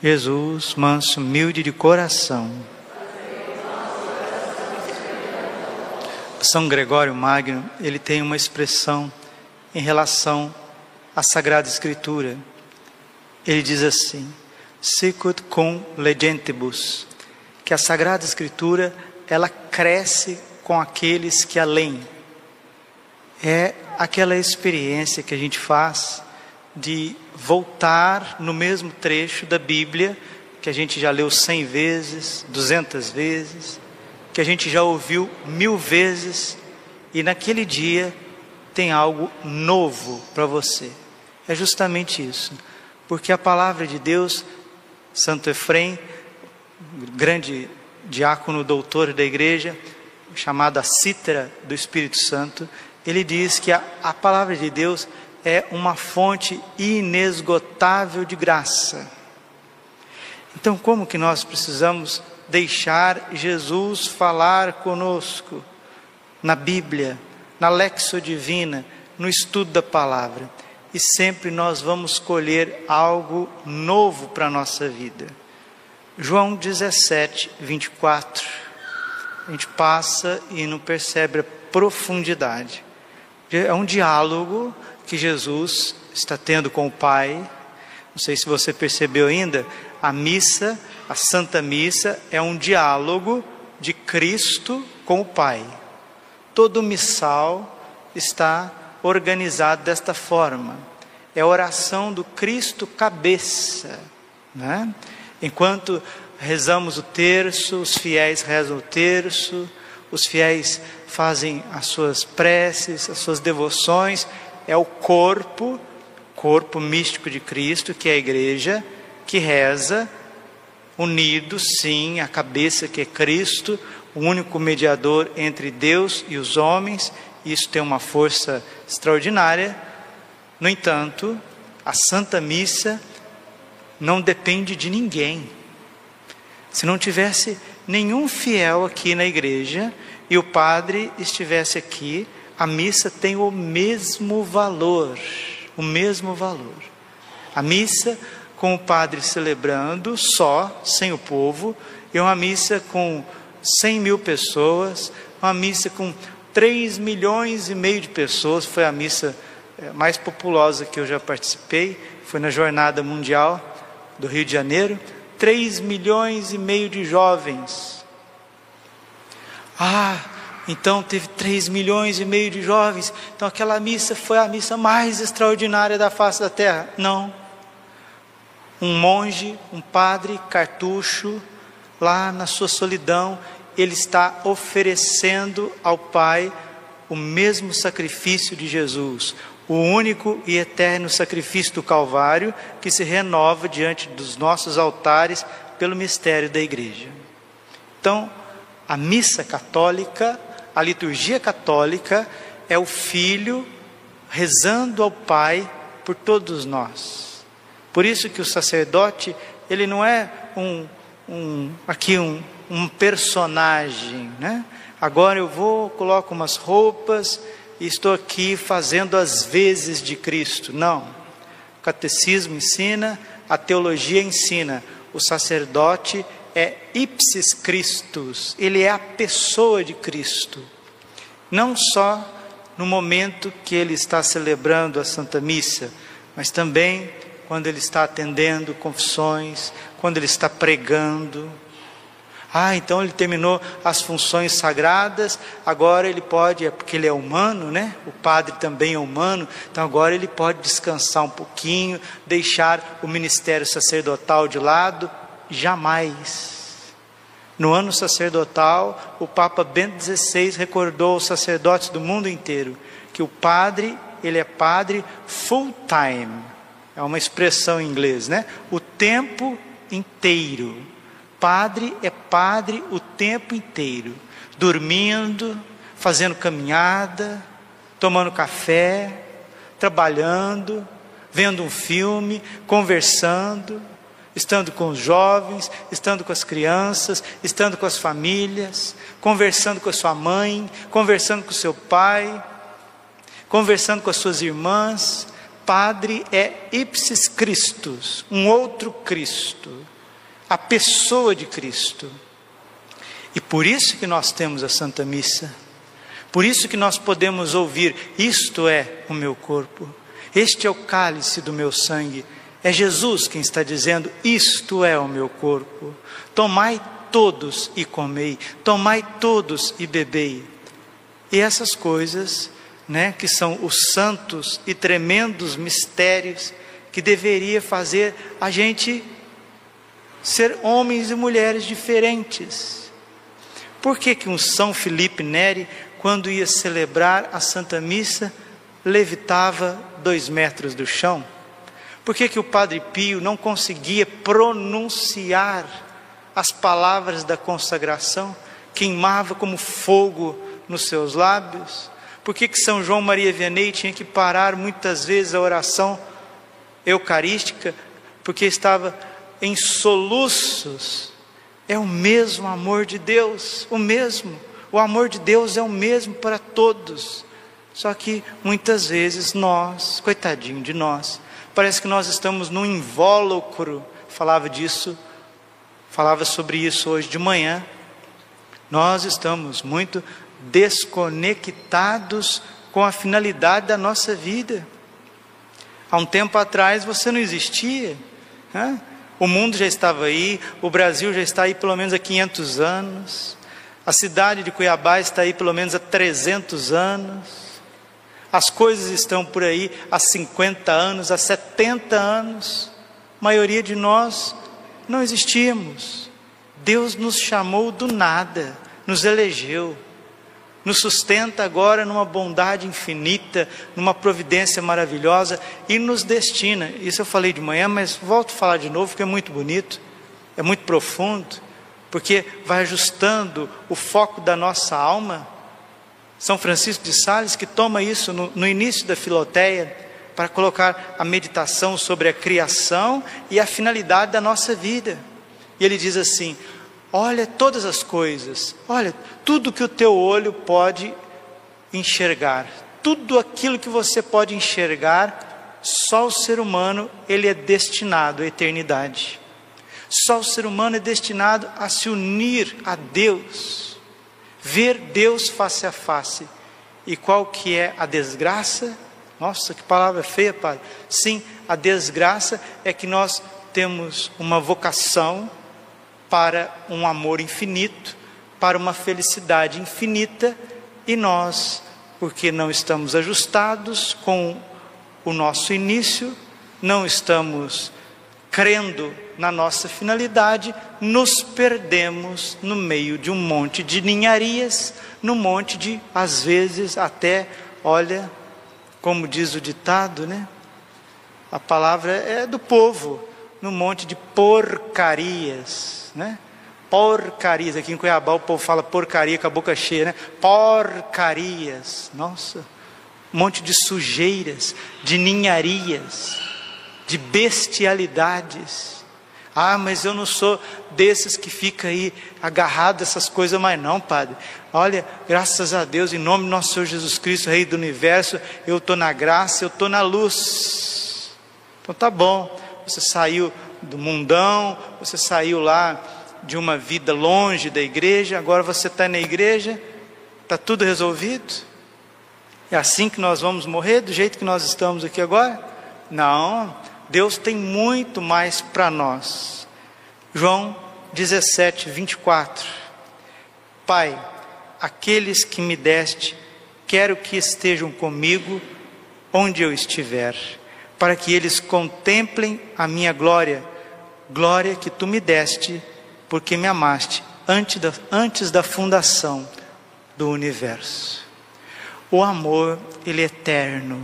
Jesus, manso, humilde de coração. São Gregório Magno, ele tem uma expressão em relação à Sagrada Escritura. Ele diz assim: Sicut cum legentibus, que a Sagrada Escritura ela cresce com aqueles que a leem. É aquela experiência que a gente faz de voltar no mesmo trecho da Bíblia que a gente já leu cem vezes, duzentas vezes, que a gente já ouviu mil vezes e naquele dia tem algo novo para você. É justamente isso, porque a palavra de Deus, Santo Efrem, grande diácono doutor da igreja, chamado a do Espírito Santo, ele diz que a, a palavra de Deus é uma fonte inesgotável de graça. Então, como que nós precisamos deixar Jesus falar conosco na Bíblia, na lexo divina, no estudo da palavra? E sempre nós vamos colher algo novo para a nossa vida. João 17, 24. A gente passa e não percebe a profundidade. É um diálogo que Jesus está tendo com o Pai. Não sei se você percebeu ainda, a missa, a Santa Missa, é um diálogo de Cristo com o Pai. Todo missal está organizado desta forma. É a oração do Cristo cabeça. Né? Enquanto rezamos o terço, os fiéis rezam o terço, os fiéis fazem as suas preces, as suas devoções, é o corpo, corpo místico de Cristo, que é a igreja, que reza, unido, sim, a cabeça que é Cristo, o único mediador entre Deus e os homens, isso tem uma força extraordinária. No entanto, a Santa Missa não depende de ninguém. Se não tivesse nenhum fiel aqui na igreja e o padre estivesse aqui, a missa tem o mesmo valor, o mesmo valor. A missa com o padre celebrando só, sem o povo, e uma missa com 100 mil pessoas, uma missa com 3 milhões e meio de pessoas, foi a missa eh, mais populosa que eu já participei, foi na Jornada Mundial do Rio de Janeiro, 3 milhões e meio de jovens. Ah, então teve 3 milhões e meio de jovens. Então aquela missa foi a missa mais extraordinária da face da terra. Não. Um monge, um padre cartucho, lá na sua solidão, ele está oferecendo ao Pai o mesmo sacrifício de Jesus, o único e eterno sacrifício do Calvário que se renova diante dos nossos altares pelo mistério da igreja. Então, a missa católica a liturgia católica é o filho rezando ao Pai por todos nós. Por isso que o sacerdote, ele não é um, um aqui um, um personagem, né? Agora eu vou, coloco umas roupas e estou aqui fazendo as vezes de Cristo. Não. O catecismo ensina, a teologia ensina. O sacerdote é ipsis Christus, ele é a pessoa de Cristo. Não só no momento que ele está celebrando a Santa Missa, mas também quando ele está atendendo confissões, quando ele está pregando. Ah, então ele terminou as funções sagradas, agora ele pode, é porque ele é humano, né? O padre também é humano, então agora ele pode descansar um pouquinho, deixar o ministério sacerdotal de lado Jamais. No ano sacerdotal, o Papa Bento XVI recordou aos sacerdotes do mundo inteiro que o padre, ele é padre full time. É uma expressão em inglês, né? O tempo inteiro. Padre é padre o tempo inteiro, dormindo, fazendo caminhada, tomando café, trabalhando, vendo um filme, conversando, estando com os jovens, estando com as crianças, estando com as famílias, conversando com a sua mãe, conversando com o seu pai, conversando com as suas irmãs. Padre é ipsis Christus, um outro Cristo, a pessoa de Cristo. E por isso que nós temos a Santa Missa. Por isso que nós podemos ouvir: Isto é o meu corpo, este é o cálice do meu sangue. É Jesus quem está dizendo: Isto é o meu corpo. Tomai todos e comei, tomai todos e bebei. E essas coisas, né, que são os santos e tremendos mistérios que deveria fazer a gente ser homens e mulheres diferentes. Por que que um São Felipe Neri quando ia celebrar a Santa Missa, levitava dois metros do chão? Por que, que o Padre Pio não conseguia pronunciar as palavras da consagração? Queimava como fogo nos seus lábios? Por que, que São João Maria Vianney tinha que parar muitas vezes a oração eucarística? Porque estava em soluços. É o mesmo amor de Deus, o mesmo. O amor de Deus é o mesmo para todos. Só que muitas vezes nós, coitadinho de nós, parece que nós estamos num invólucro. Falava disso, falava sobre isso hoje de manhã. Nós estamos muito desconectados com a finalidade da nossa vida. Há um tempo atrás você não existia. Né? O mundo já estava aí, o Brasil já está aí pelo menos há 500 anos. A cidade de Cuiabá está aí pelo menos há 300 anos. As coisas estão por aí há 50 anos, há 70 anos. A maioria de nós não existíamos. Deus nos chamou do nada, nos elegeu, nos sustenta agora numa bondade infinita, numa providência maravilhosa e nos destina. Isso eu falei de manhã, mas volto a falar de novo porque é muito bonito, é muito profundo porque vai ajustando o foco da nossa alma. São Francisco de Sales que toma isso no, no início da Filoteia para colocar a meditação sobre a criação e a finalidade da nossa vida. E ele diz assim: olha todas as coisas, olha tudo que o teu olho pode enxergar, tudo aquilo que você pode enxergar, só o ser humano ele é destinado à eternidade. Só o ser humano é destinado a se unir a Deus, ver Deus face a face. E qual que é a desgraça? Nossa, que palavra feia, Pai. Sim, a desgraça é que nós temos uma vocação para um amor infinito, para uma felicidade infinita, e nós, porque não estamos ajustados com o nosso início, não estamos crendo na nossa finalidade, nos perdemos no meio de um monte de ninharias, no monte de, às vezes, até, olha, como diz o ditado, né? A palavra é do povo, no monte de porcarias, né? Porcarias, aqui em Cuiabá o povo fala porcaria com a boca cheia, né? Porcarias, nossa, um monte de sujeiras, de ninharias, de bestialidades. Ah, mas eu não sou desses que fica aí agarrado a essas coisas mais não, Padre. Olha, graças a Deus, em nome do nosso Senhor Jesus Cristo, Rei do Universo, eu estou na graça, eu estou na luz. Então tá bom, você saiu do mundão, você saiu lá de uma vida longe da igreja, agora você está na igreja, está tudo resolvido? É assim que nós vamos morrer, do jeito que nós estamos aqui agora? Não, Deus tem muito mais para nós. João 17, 24. Pai, aqueles que me deste, quero que estejam comigo onde eu estiver, para que eles contemplem a minha glória, glória que tu me deste, porque me amaste antes da, antes da fundação do universo. O amor, ele é eterno,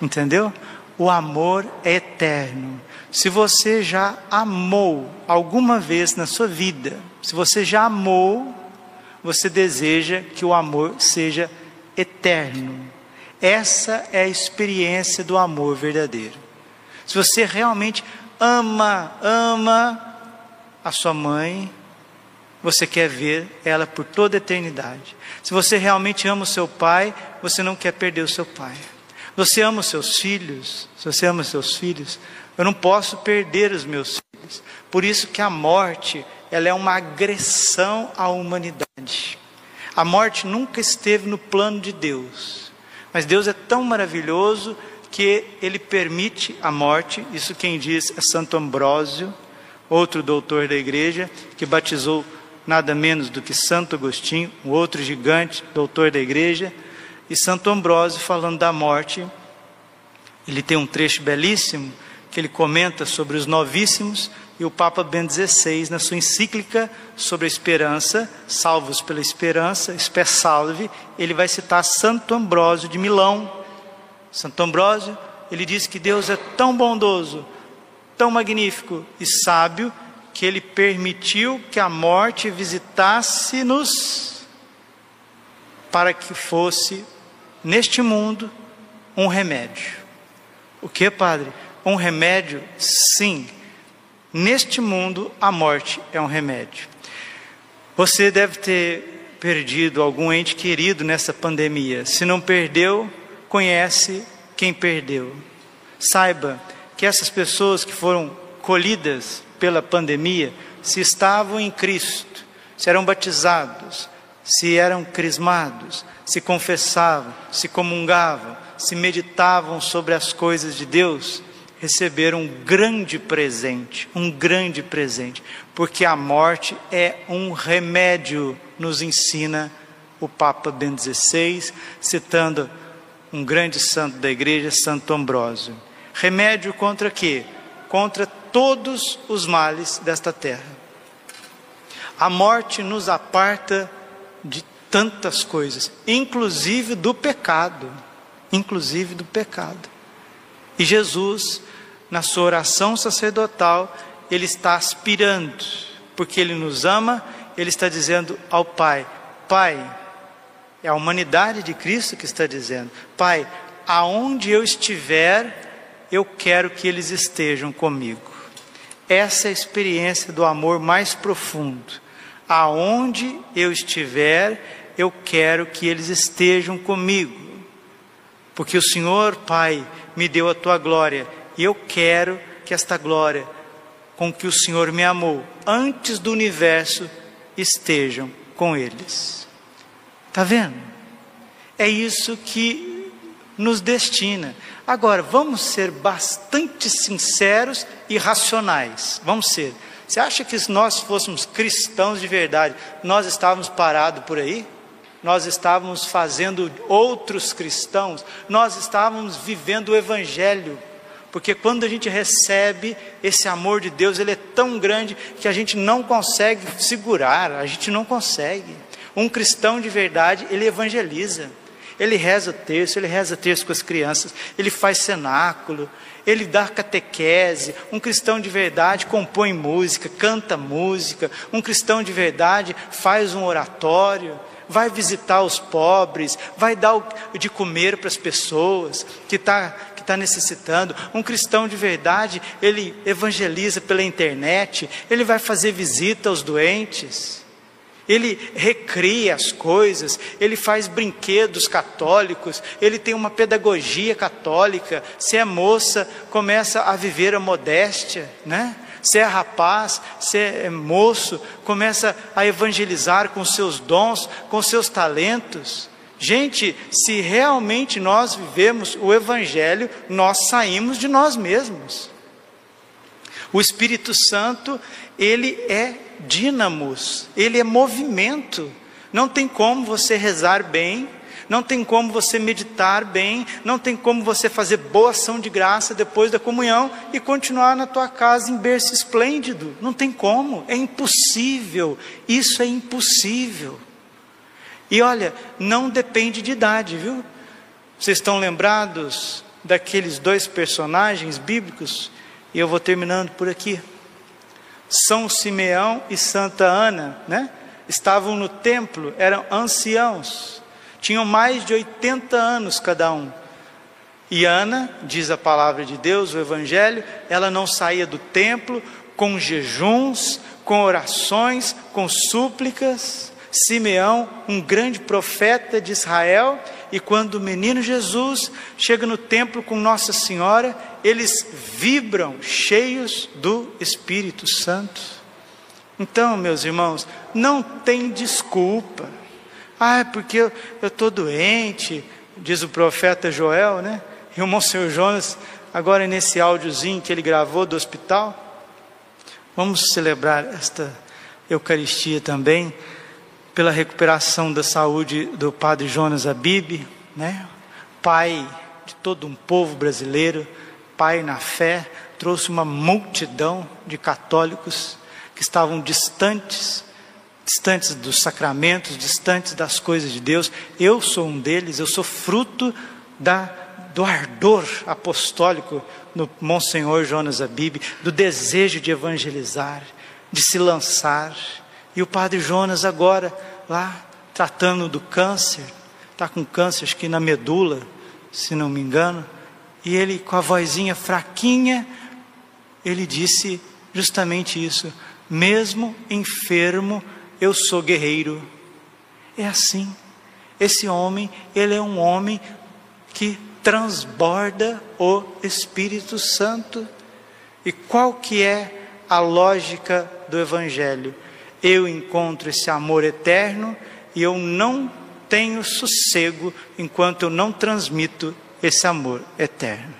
entendeu? O amor é eterno. Se você já amou alguma vez na sua vida, se você já amou, você deseja que o amor seja eterno. Essa é a experiência do amor verdadeiro. Se você realmente ama, ama a sua mãe, você quer ver ela por toda a eternidade. Se você realmente ama o seu pai, você não quer perder o seu pai. Você ama os seus filhos, se você ama os seus filhos, eu não posso perder os meus filhos. Por isso que a morte, ela é uma agressão à humanidade. A morte nunca esteve no plano de Deus. Mas Deus é tão maravilhoso que ele permite a morte. Isso quem diz é Santo Ambrósio, outro doutor da igreja, que batizou nada menos do que Santo Agostinho, um outro gigante, doutor da igreja, e Santo Ambrósio falando da morte. Ele tem um trecho belíssimo que ele comenta sobre os novíssimos e o Papa Bento XVI, na sua encíclica sobre a esperança, Salvos pela Esperança, Sper Salve, ele vai citar Santo Ambrósio de Milão. Santo Ambrósio, ele diz que Deus é tão bondoso, tão magnífico e sábio, que ele permitiu que a morte visitasse-nos para que fosse, neste mundo, um remédio. O que, padre? Um remédio? Sim. Neste mundo, a morte é um remédio. Você deve ter perdido algum ente querido nessa pandemia. Se não perdeu, conhece quem perdeu. Saiba que essas pessoas que foram colhidas pela pandemia, se estavam em Cristo, se eram batizados, se eram crismados, se confessavam, se comungavam, se meditavam sobre as coisas de Deus, receberam um grande presente, um grande presente, porque a morte é um remédio, nos ensina o Papa Bento XVI, citando um grande santo da igreja, Santo Ambrósio. Remédio contra quê? Contra todos os males desta terra. A morte nos aparta de tantas coisas, inclusive do pecado, inclusive do pecado. E Jesus, na sua oração sacerdotal, ele está aspirando, porque ele nos ama, ele está dizendo ao Pai: Pai, é a humanidade de Cristo que está dizendo: Pai, aonde eu estiver, eu quero que eles estejam comigo. Essa é a experiência do amor mais profundo. Aonde eu estiver, eu quero que eles estejam comigo. Porque o Senhor, Pai, me deu a tua glória, e eu quero que esta glória com que o Senhor me amou antes do universo estejam com eles. Está vendo? É isso que nos destina. Agora, vamos ser bastante sinceros e racionais. Vamos ser. Você acha que se nós fôssemos cristãos de verdade, nós estávamos parados por aí? Nós estávamos fazendo outros cristãos? Nós estávamos vivendo o Evangelho? Porque quando a gente recebe esse amor de Deus, ele é tão grande que a gente não consegue segurar, a gente não consegue. Um cristão de verdade, ele evangeliza. Ele reza texto, ele reza texto com as crianças, ele faz cenáculo, ele dá catequese. Um cristão de verdade compõe música, canta música. Um cristão de verdade faz um oratório, vai visitar os pobres, vai dar de comer para as pessoas que está que tá necessitando. Um cristão de verdade, ele evangeliza pela internet, ele vai fazer visita aos doentes ele recria as coisas, ele faz brinquedos católicos, ele tem uma pedagogia católica. Se é moça, começa a viver a modéstia, né? Se é rapaz, se é moço, começa a evangelizar com seus dons, com seus talentos. Gente, se realmente nós vivemos o Evangelho, nós saímos de nós mesmos. O Espírito Santo, ele é dínamos, ele é movimento. Não tem como você rezar bem, não tem como você meditar bem, não tem como você fazer boa ação de graça depois da comunhão e continuar na tua casa em berço esplêndido. Não tem como, é impossível. Isso é impossível. E olha, não depende de idade, viu? Vocês estão lembrados daqueles dois personagens bíblicos, e eu vou terminando por aqui. São Simeão e Santa Ana, né? Estavam no templo, eram anciãos, tinham mais de 80 anos cada um. E Ana, diz a palavra de Deus, o Evangelho, ela não saía do templo com jejuns, com orações, com súplicas. Simeão, um grande profeta de Israel, e quando o menino Jesus chega no templo com Nossa Senhora, eles vibram cheios do Espírito Santo. Então, meus irmãos, não tem desculpa. Ah, é porque eu estou doente, diz o profeta Joel, né? E o Monsenhor Jonas, agora nesse áudiozinho que ele gravou do hospital, vamos celebrar esta Eucaristia também, pela recuperação da saúde do Padre Jonas Abib, né? pai de todo um povo brasileiro, pai na fé, trouxe uma multidão de católicos que estavam distantes, distantes dos sacramentos, distantes das coisas de Deus. Eu sou um deles, eu sou fruto da do ardor apostólico no Monsenhor Jonas Abib, do desejo de evangelizar, de se lançar. E o Padre Jonas agora lá tratando do câncer, está com câncer acho que na medula, se não me engano, e ele com a vozinha fraquinha, ele disse justamente isso: mesmo enfermo, eu sou guerreiro. É assim. Esse homem, ele é um homem que transborda o Espírito Santo. E qual que é a lógica do evangelho? Eu encontro esse amor eterno e eu não tenho sossego enquanto eu não transmito esse amor eterno.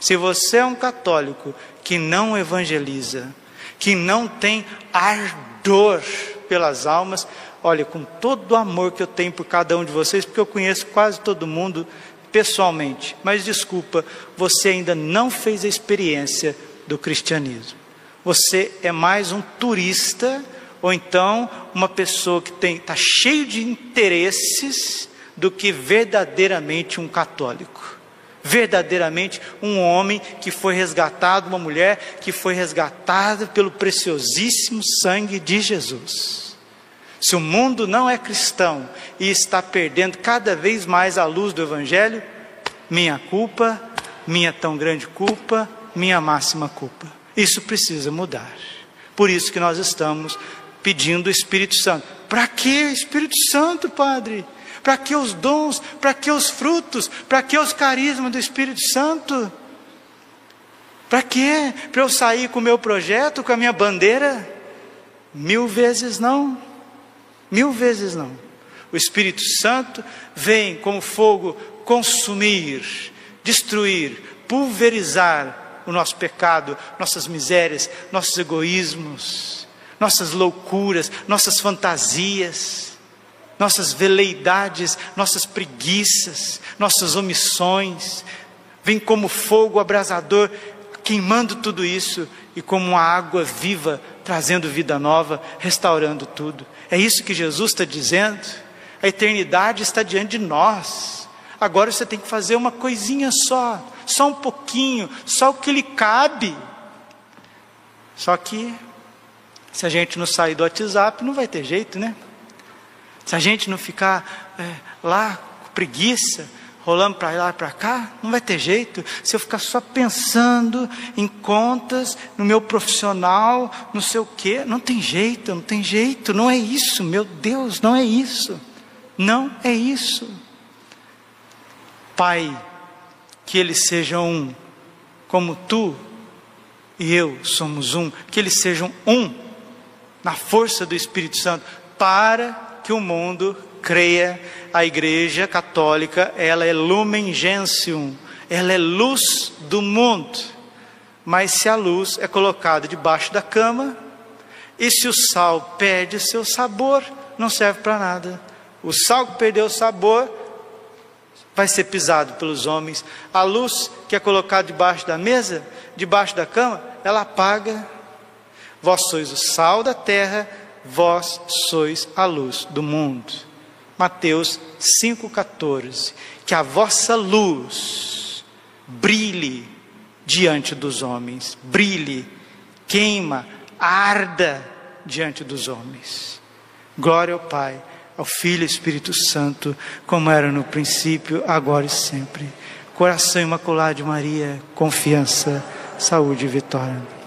Se você é um católico que não evangeliza, que não tem ardor pelas almas, olha, com todo o amor que eu tenho por cada um de vocês, porque eu conheço quase todo mundo pessoalmente, mas desculpa, você ainda não fez a experiência do cristianismo. Você é mais um turista ou então uma pessoa que está cheio de interesses do que verdadeiramente um católico. Verdadeiramente um homem que foi resgatado, uma mulher que foi resgatada pelo preciosíssimo sangue de Jesus. Se o mundo não é cristão e está perdendo cada vez mais a luz do Evangelho, minha culpa, minha tão grande culpa, minha máxima culpa. Isso precisa mudar. Por isso que nós estamos pedindo o Espírito Santo. Para que Espírito Santo, Padre? Para que os dons? Para que os frutos? Para que os carismas do Espírito Santo? Para que? Para eu sair com o meu projeto, com a minha bandeira? Mil vezes não. Mil vezes não. O Espírito Santo vem como fogo consumir, destruir, pulverizar o nosso pecado, nossas misérias, nossos egoísmos, nossas loucuras, nossas fantasias, nossas veleidades, nossas preguiças, nossas omissões. Vem como fogo abrasador, queimando tudo isso e como uma água viva, trazendo vida nova, restaurando tudo. É isso que Jesus está dizendo. A eternidade está diante de nós. Agora você tem que fazer uma coisinha só, só um pouquinho, só o que lhe cabe. Só que, se a gente não sair do WhatsApp, não vai ter jeito, né? Se a gente não ficar é, lá com preguiça, rolando para lá e para cá, não vai ter jeito. Se eu ficar só pensando em contas, no meu profissional, no sei o quê, não tem jeito, não tem jeito, não é isso, meu Deus, não é isso. Não é isso. Pai, que eles sejam um, como tu e eu somos um, que eles sejam um, na força do Espírito Santo, para que o mundo creia, a Igreja Católica, ela é lumen gentium, ela é luz do mundo. Mas se a luz é colocada debaixo da cama, e se o sal perde seu sabor, não serve para nada. O sal que perdeu o sabor vai ser pisado pelos homens. A luz que é colocada debaixo da mesa, debaixo da cama, ela apaga. Vós sois o sal da terra, vós sois a luz do mundo. Mateus 5,14. Que a vossa luz brilhe diante dos homens, brilhe, queima, arda diante dos homens. Glória ao Pai, ao Filho e Espírito Santo, como era no princípio, agora e sempre. Coração imaculado de Maria, confiança, saúde e vitória.